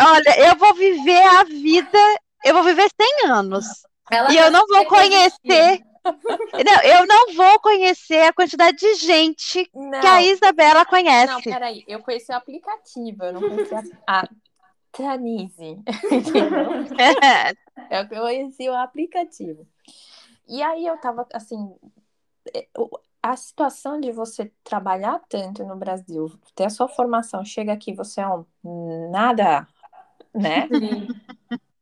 Olha, eu vou viver a vida, eu vou viver 100 anos. Ela e eu não vou conhecer. Não, eu não vou conhecer a quantidade de gente não. que a Isabela conhece. Não, peraí, eu conheci o aplicativo, eu não conheci a, Tanise. *laughs* eu conheci o aplicativo. E aí eu tava assim, a situação de você trabalhar tanto no Brasil, ter a sua formação, chega aqui, você é um nada, né?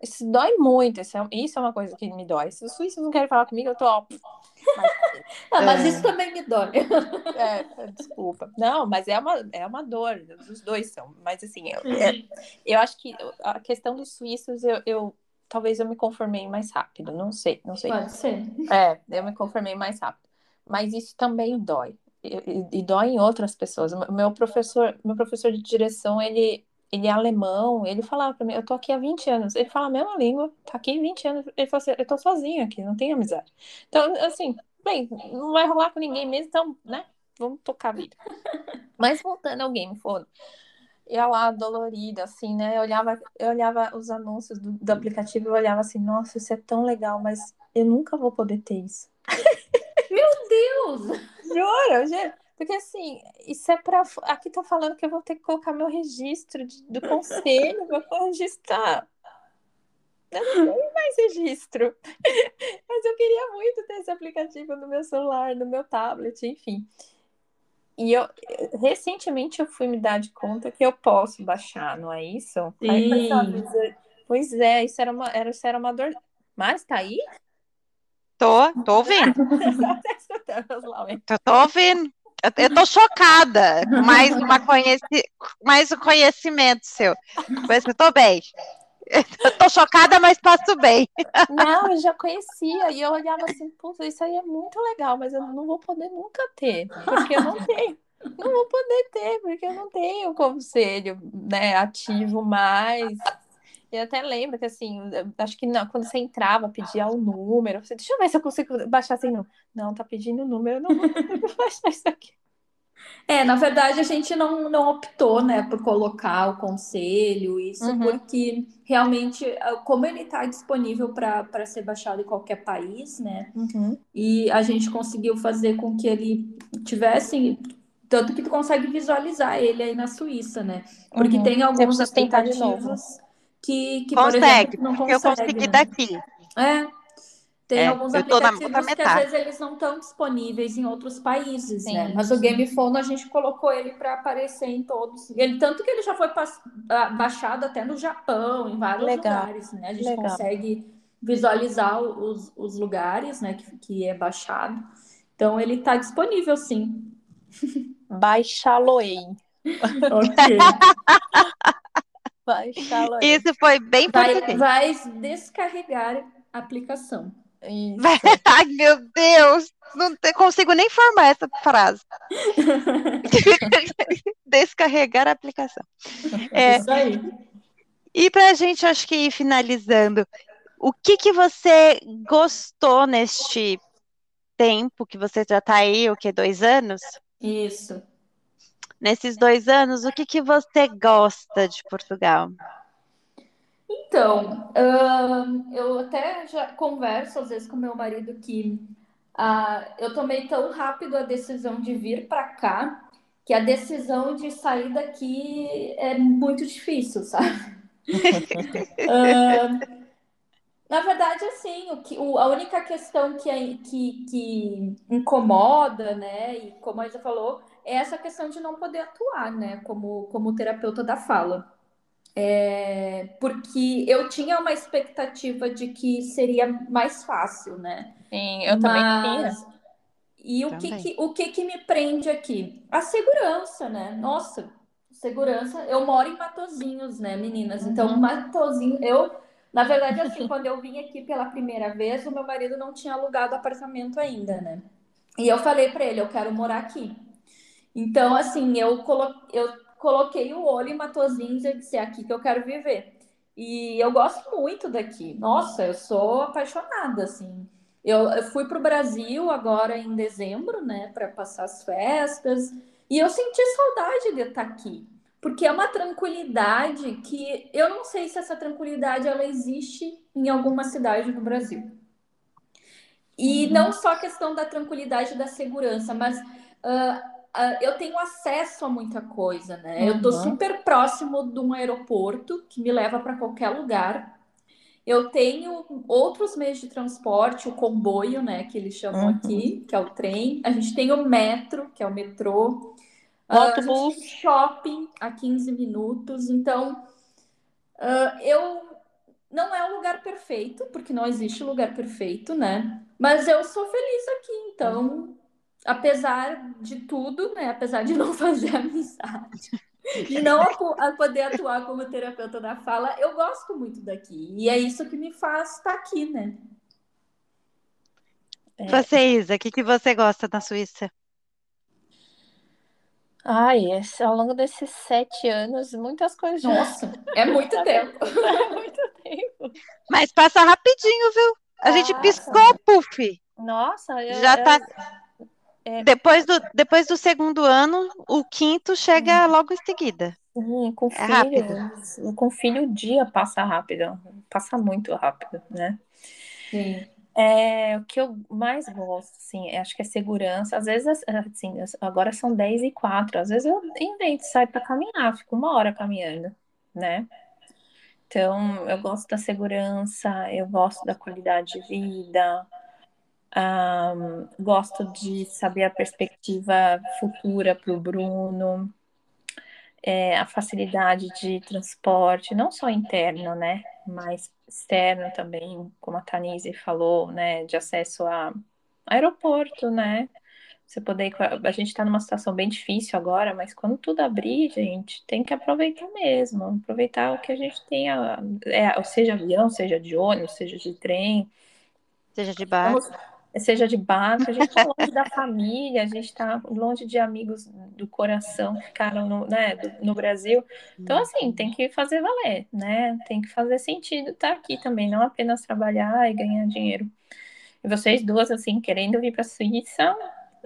Isso dói muito, isso é, isso é uma coisa que me dói. Se os suíços não querem falar comigo, eu tô ó. Mas, ah, mas é... isso também me dói. É, desculpa. Não, mas é uma, é uma dor, os dois são. Mas assim, eu, é, eu acho que a questão dos suíços, eu, eu talvez eu me conformei mais rápido, não sei, não sei. Pode ser. É, eu me conformei mais rápido mas isso também dói. E, e, dói em outras pessoas. Meu professor, meu professor de direção, ele, ele é alemão, ele falava para mim, eu tô aqui há 20 anos. Ele fala a mesma língua, tá aqui 20 anos. Ele falou assim, eu tô sozinho aqui, não tenho amizade. Então, assim, bem, não vai rolar com ninguém mesmo, então, né? Vamos tocar a vida. Mas voltando ao Game Phone, ia lá dolorida, assim, né? Eu olhava, eu olhava os anúncios do, do aplicativo e olhava assim, nossa, isso é tão legal, mas eu nunca vou poder ter isso. Meu Deus! Juro, juro. Porque assim, isso é para. Aqui tá falando que eu vou ter que colocar meu registro de, do conselho, vou registrar. Eu não tenho mais registro. *laughs* Mas eu queria muito ter esse aplicativo no meu celular, no meu tablet, enfim. E eu recentemente eu fui me dar de conta que eu posso baixar, não é isso? Sim. Aí, pois é, isso era uma, era, isso era uma dor. Mas tá aí? Tô, tô ouvindo. tô, tô ouvindo. Eu, tô chocada com mais, uma conheci, mais um conhecimento seu. Mas eu tô bem. Tô chocada, mas passo bem. Não, eu já conhecia. E eu olhava assim, puta, isso aí é muito legal, mas eu não vou poder nunca ter. Porque eu não tenho. Não vou poder ter, porque eu não tenho conselho né, ativo mais. Eu até lembro que, assim, acho que não, quando você entrava, pedia o número. Você, deixa eu ver se eu consigo baixar sem número. Não, tá pedindo o número, eu não *laughs* vou baixar isso aqui. É, na verdade, a gente não, não optou, né, por colocar o conselho, isso, uhum. porque realmente, como ele está disponível para ser baixado em qualquer país, né, uhum. e a gente conseguiu fazer com que ele tivesse, tanto que tu consegue visualizar ele aí na Suíça, né, porque uhum. tem alguns aplicativos que, que consegue, por exemplo, não consegue. Eu consegui né? daqui. É. Tem é, alguns aplicativos que às vezes eles não estão disponíveis em outros países, sim, né? Mas o Game Phone a gente colocou ele para aparecer em todos. Ele tanto que ele já foi baixado até no Japão, em vários Legal. lugares, né? A gente Legal. consegue visualizar os, os lugares, né? Que, que é baixado. Então ele está disponível, sim. Baixá-lo-ei. *laughs* ok. Isso foi bem vai, vai descarregar a aplicação. *laughs* Ai, meu Deus! Não te, consigo nem formar essa frase. *laughs* Descarregar a aplicação. É, Isso aí. E para a gente, acho que ir finalizando, o que, que você gostou neste tempo que você já está aí, o que, dois anos? Isso. Nesses dois anos, o que, que você gosta de Portugal? Então, uh, eu até já converso às vezes com meu marido que uh, eu tomei tão rápido a decisão de vir para cá que a decisão de sair daqui é muito difícil, sabe? *laughs* uh, na verdade, assim, o que, o, a única questão que, é, que, que incomoda, né, e como a Isa falou, é essa questão de não poder atuar, né, como, como terapeuta da fala. É, porque eu tinha uma expectativa de que seria mais fácil, né? Sim, eu também tinha. E o, que, que, o que, que me prende aqui? A segurança, né? Nossa, segurança. Eu moro em Matozinhos, né, meninas? Então, uhum. Matozinho, eu na verdade, assim, quando eu vim aqui pela primeira vez, o meu marido não tinha alugado apartamento ainda, né? E eu falei para ele, eu quero morar aqui. Então, assim, eu, colo eu coloquei o olho em Matozinhos e disse, é aqui que eu quero viver. E eu gosto muito daqui. Nossa, eu sou apaixonada, assim. Eu, eu fui para o Brasil agora em dezembro, né, para passar as festas, e eu senti saudade de estar aqui porque é uma tranquilidade que eu não sei se essa tranquilidade ela existe em alguma cidade do Brasil. E uhum. não só a questão da tranquilidade da segurança, mas uh, uh, eu tenho acesso a muita coisa, né? Uhum. Eu estou super próximo de um aeroporto que me leva para qualquer lugar. Eu tenho outros meios de transporte, o comboio, né, que eles chamam uhum. aqui, que é o trem. A gente tem o metro, que é o metrô. Autobus. Uh, shopping a 15 minutos. Então, uh, eu. Não é o lugar perfeito, porque não existe lugar perfeito, né? Mas eu sou feliz aqui, então, apesar de tudo, né? Apesar de *laughs* não fazer amizade, de não a poder atuar como terapeuta da fala, eu gosto muito daqui. E é isso que me faz estar aqui, né? É. Você, Isa, o que, que você gosta da Suíça? Ai, esse, ao longo desses sete anos, muitas coisas. Nossa, é muito *laughs* tempo. É muito tempo. Mas passa rapidinho, viu? A gente piscou, puf. Nossa, eu, já tá. É... Depois, do, depois do segundo ano, o quinto chega hum. logo em seguida. Sim, com é filho, rápido. com filho o dia passa rápido, passa muito rápido, né? Sim. É, o que eu mais gosto, assim, é, acho que é segurança. Às vezes, assim, agora são 10 e 4. Às vezes eu invento, saio para caminhar, fico uma hora caminhando, né? Então, eu gosto da segurança, eu gosto da qualidade de vida, um, gosto de saber a perspectiva futura para o Bruno, é, a facilidade de transporte, não só interno, né? Mas externo também, como a Tanise falou, né, de acesso a aeroporto, né? Você poder a gente está numa situação bem difícil agora, mas quando tudo abrir, gente, tem que aproveitar mesmo, aproveitar o que a gente tem, é, seja avião, seja de ônibus, seja de trem, seja de barco seja de barco, a gente está longe da família, a gente está longe de amigos do coração que ficaram no, né, do, no Brasil. Então, assim, tem que fazer valer, né? Tem que fazer sentido estar aqui também, não apenas trabalhar e ganhar dinheiro. E vocês duas, assim, querendo vir para a Suíça,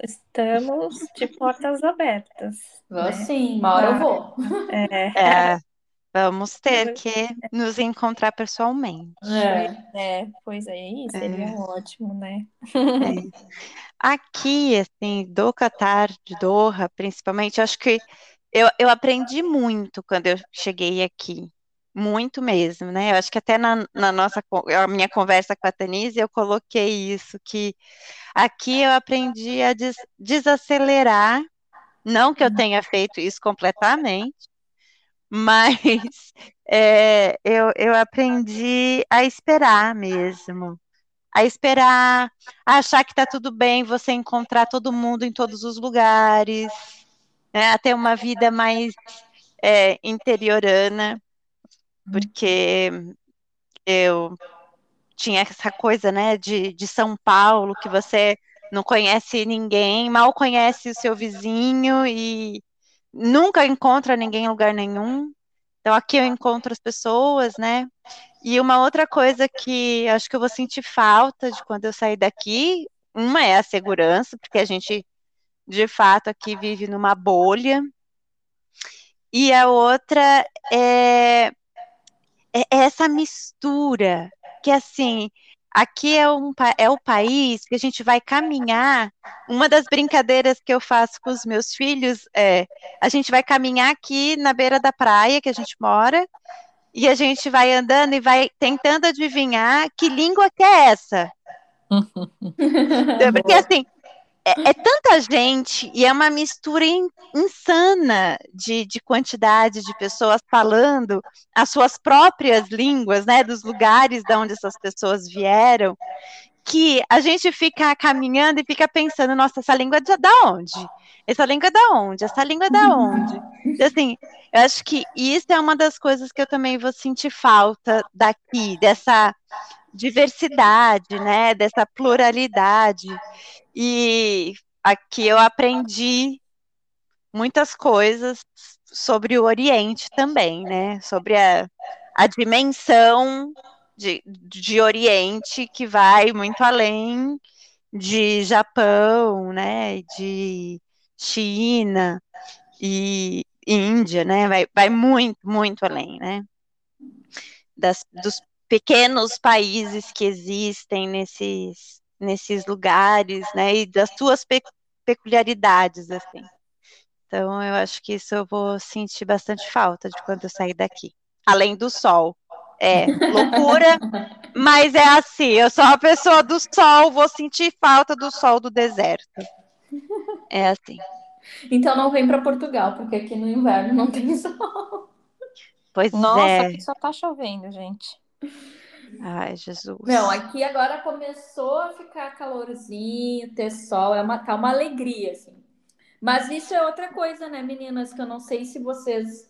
estamos de portas abertas. Vou né? sim, uma hora eu vou. É. é. Vamos ter que nos encontrar pessoalmente. É, é pois é, isso seria é. ótimo, né? É. Aqui, assim, do Catar, de Doha, principalmente, acho que eu, eu aprendi muito quando eu cheguei aqui. Muito mesmo, né? Eu acho que até na, na nossa a minha conversa com a Tanise eu coloquei isso, que aqui eu aprendi a des, desacelerar, não que eu tenha feito isso completamente, mas é, *laughs* eu, eu aprendi a esperar mesmo. A esperar, a achar que está tudo bem, você encontrar todo mundo em todos os lugares, né, a ter uma vida mais é, interiorana, porque eu tinha essa coisa, né, de, de São Paulo, que você não conhece ninguém, mal conhece o seu vizinho e nunca encontra ninguém em lugar nenhum. Então aqui eu encontro as pessoas, né? E uma outra coisa que acho que eu vou sentir falta de quando eu sair daqui, uma é a segurança, porque a gente de fato aqui vive numa bolha, e a outra é, é essa mistura, que assim, aqui é, um, é o país que a gente vai caminhar. Uma das brincadeiras que eu faço com os meus filhos é a gente vai caminhar aqui na beira da praia que a gente mora, e a gente vai andando e vai tentando adivinhar que língua que é essa. *laughs* Porque assim, é, é, tanta gente e é uma mistura in, insana de, de quantidade de pessoas falando as suas próprias línguas, né, dos lugares de onde essas pessoas vieram, que a gente fica caminhando e fica pensando, nossa, essa língua é da onde? Essa língua é da onde? Essa língua é da onde? E, assim, eu acho que isso é uma das coisas que eu também vou sentir falta daqui, dessa diversidade, né, dessa pluralidade. E aqui eu aprendi muitas coisas sobre o Oriente também, né? Sobre a, a dimensão de, de Oriente que vai muito além de Japão, né? De China e Índia, né? Vai, vai muito, muito além, né? Das, dos pequenos países que existem nesses nesses lugares, né, e das suas pe peculiaridades, assim. Então, eu acho que isso eu vou sentir bastante falta de quando eu sair daqui. Além do sol. É loucura, *laughs* mas é assim, eu sou uma pessoa do sol, vou sentir falta do sol do deserto. É assim. Então não vem para Portugal, porque aqui no inverno não tem *laughs* sol. Pois Nossa, é. aqui só tá chovendo, gente. Ai, Jesus. Não, aqui agora começou a ficar calorzinho, ter sol, é uma, tá uma alegria, assim. Mas isso é outra coisa, né, meninas, que eu não sei se vocês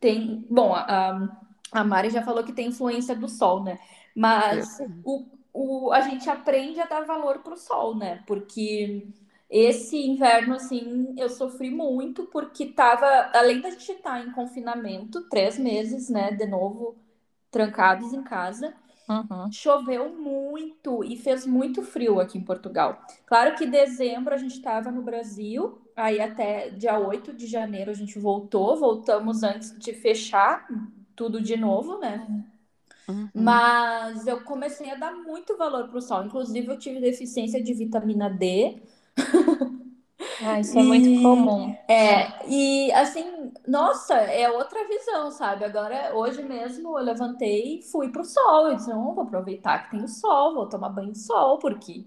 têm. Bom, a, a Mari já falou que tem influência do sol, né? Mas o, o, a gente aprende a dar valor pro sol, né? Porque esse inverno, assim, eu sofri muito, porque tava, além da gente estar em confinamento, três meses, né, de novo, trancados em casa. Uhum. Choveu muito e fez muito frio aqui em Portugal. Claro que dezembro a gente estava no Brasil, aí até dia 8 de janeiro a gente voltou, voltamos antes de fechar tudo de novo, né? Uhum. Mas eu comecei a dar muito valor para o sol. Inclusive, eu tive deficiência de vitamina D. *laughs* Ah, isso é muito E- comum. É, e assim, nossa, é outra visão, sabe? Agora, hoje mesmo, eu levantei e fui pro sol. Eu disse, não, vou aproveitar que tem o sol, vou tomar banho de sol, porque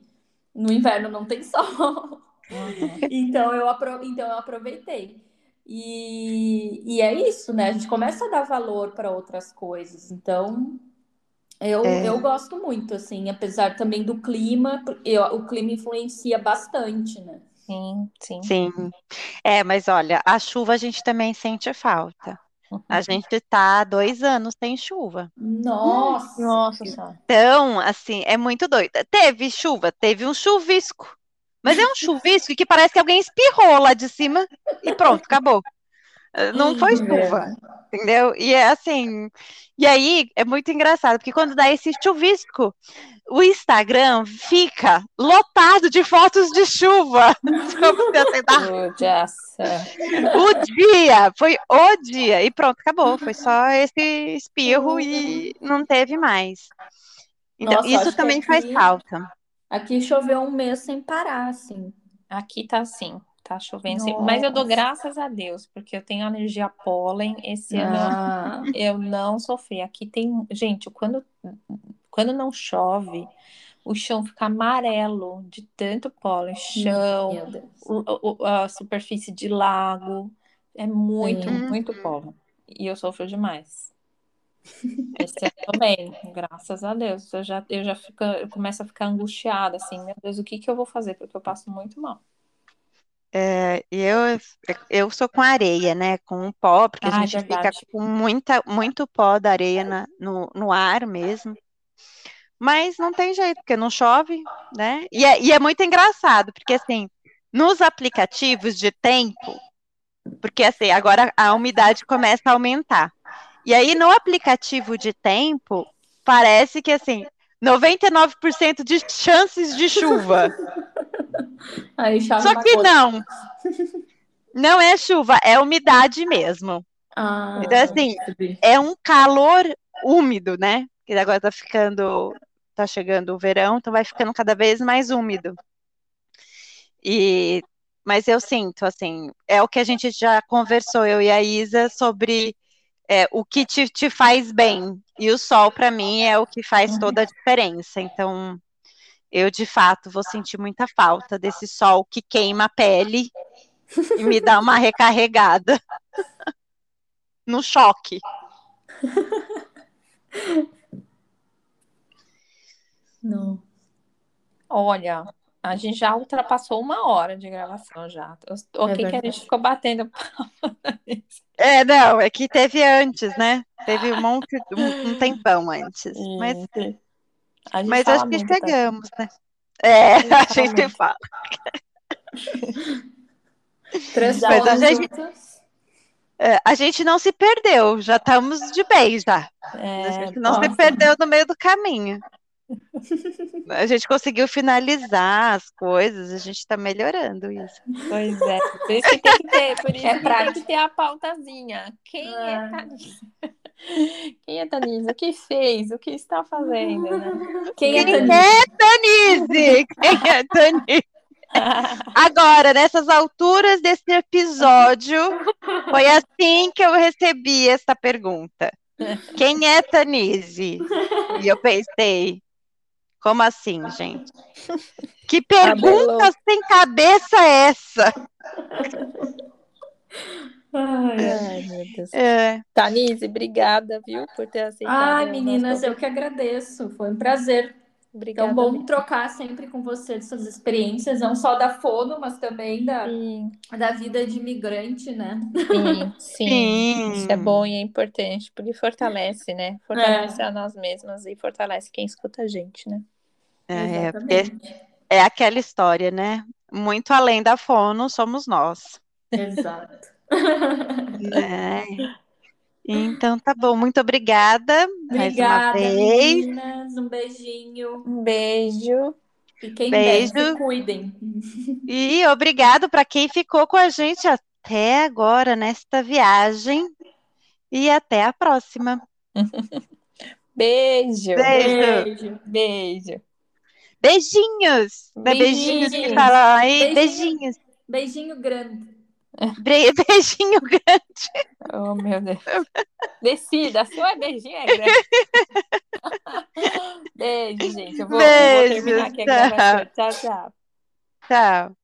no inverno não tem *laughs* sol. Uhum. Então eu, apro... então eu aproveitei. E... e é isso, né? A gente começa a dar valor para outras coisas. Então, eu, É. eu gosto muito, assim, apesar também do clima, eu- o clima influencia bastante, né? Sim, sim. Sim. É, mas olha, a chuva a gente também sente falta. A *laughs* gente tá há dois anos sem chuva. Nossa! Nossa senhora. Então, assim, é muito doido. Teve chuva, teve um chuvisco. Mas é um chuvisco que parece que alguém espirrou lá de cima e pronto, acabou. Não foi chuva, entendeu? E é assim. E aí é muito engraçado, porque quando dá esse chuvisco, o Instagram fica lotado de fotos de chuva. *laughs* O dia, foi o dia. E pronto, acabou. Foi só esse espirro e não teve mais. Então, Nossa, isso também faz aqui- falta. Aqui choveu um mês sem parar, assim. Aqui tá assim, tá chovendo sempre. Mas eu dou Nossa. graças a Deus, porque eu tenho alergia a pólen. Esse ano Ah, *laughs* eu não sofri. Aqui tem. Gente, quando, quando não chove, o chão fica amarelo de tanto pólen. Chão, o- o- a superfície de lago. É muito, muito pólen. E eu sofro demais. *laughs* Esse ano também, graças a Deus. Eu já, eu já fico, eu começo a ficar angustiada, assim, meu Deus, o que que eu vou fazer? Porque eu passo muito mal. É, eu, eu sou com areia, né? Com pó, porque a Ah, é gente fica verdade. com muita, muito pó da areia na- no, no ar mesmo. Mas não tem jeito, porque não chove, né? E é, e é muito engraçado, porque assim, nos aplicativos de tempo, porque assim, agora a umidade começa a aumentar. E aí no aplicativo de tempo, parece que assim, 99% de chances de chuva. *laughs* Aí Só que não. Não é chuva, é umidade mesmo. Ah, Então, assim, é um calor úmido, né? Que agora tá ficando, tá chegando o verão, então vai ficando cada vez mais úmido. E, mas eu sinto, assim, é o que a gente já conversou, eu e a Isa, sobre é, o que te, te faz bem. E o sol, para mim, é o que faz toda a diferença. Então, eu de fato vou sentir muita falta desse sol que queima a pele e me dá uma recarregada *laughs* no choque. Não. Olha, a gente já ultrapassou uma hora de gravação já. O É que que a gente ficou batendo *laughs* palma? É, não, é que teve antes, né? Teve um monte, um, um tempão antes. Mas, gente mas acho que muito, tá? chegamos, né? É, a gente fala. *laughs* Três Mas a gente-. É, a gente não se perdeu, já estamos de bem já. A É, gente não se nossa. perdeu no meio do caminho. A gente conseguiu finalizar as coisas, a gente está melhorando isso. pois é. Por isso que tem que ter, por isso É que tem que ter a pautazinha. Quem é É. Tanisa? *laughs* Quem é Tanisa? O que fez? O que está fazendo, né? Quem é Tanise? é Tanise? Quem é Tanise? *laughs* Agora, nessas alturas desse episódio, foi assim que eu recebi essa pergunta. Quem é Tanise? E eu pensei, como assim, gente? Que pergunta sem cabeça é essa? Ai, Ai, meu Deus. É, Tanise, obrigada, viu, por ter aceitado. Ai, meninas, nosso- eu que agradeço. Foi um prazer. Obrigada. Tão bom mesmo. trocar sempre com você de suas experiências, não só da fono, mas também da, Sim, da vida de imigrante, né? sim, sim. sim. Isso é bom e é importante, porque fortalece, né? Fortalece a nós mesmas e fortalece quem escuta a gente, né? É, porque Exatamente. é aquela história, né? Muito além da fono, somos nós. Exato. Né? Então tá bom, muito obrigada mais uma Obrigada, vez. meninas. Um beijinho. Um beijo. Fiquem Beijo. bem, se cuidem. E obrigado para quem ficou com a gente até agora nesta viagem. E até a próxima. *laughs* Beijo. Beijo. Beijo. Beijinhos. É beijinhos que Beijinhos. falam aí? Beijinho. Beijinhos. Beijinho grande. Bre- *laughs* Beijinho grande. Oh, meu Deus. Decida, sua beijinho é grande. *laughs* Beijo, gente. Eu vou, vou Beijo, terminar aqui a gravação. Tchau, tchau. Tchau.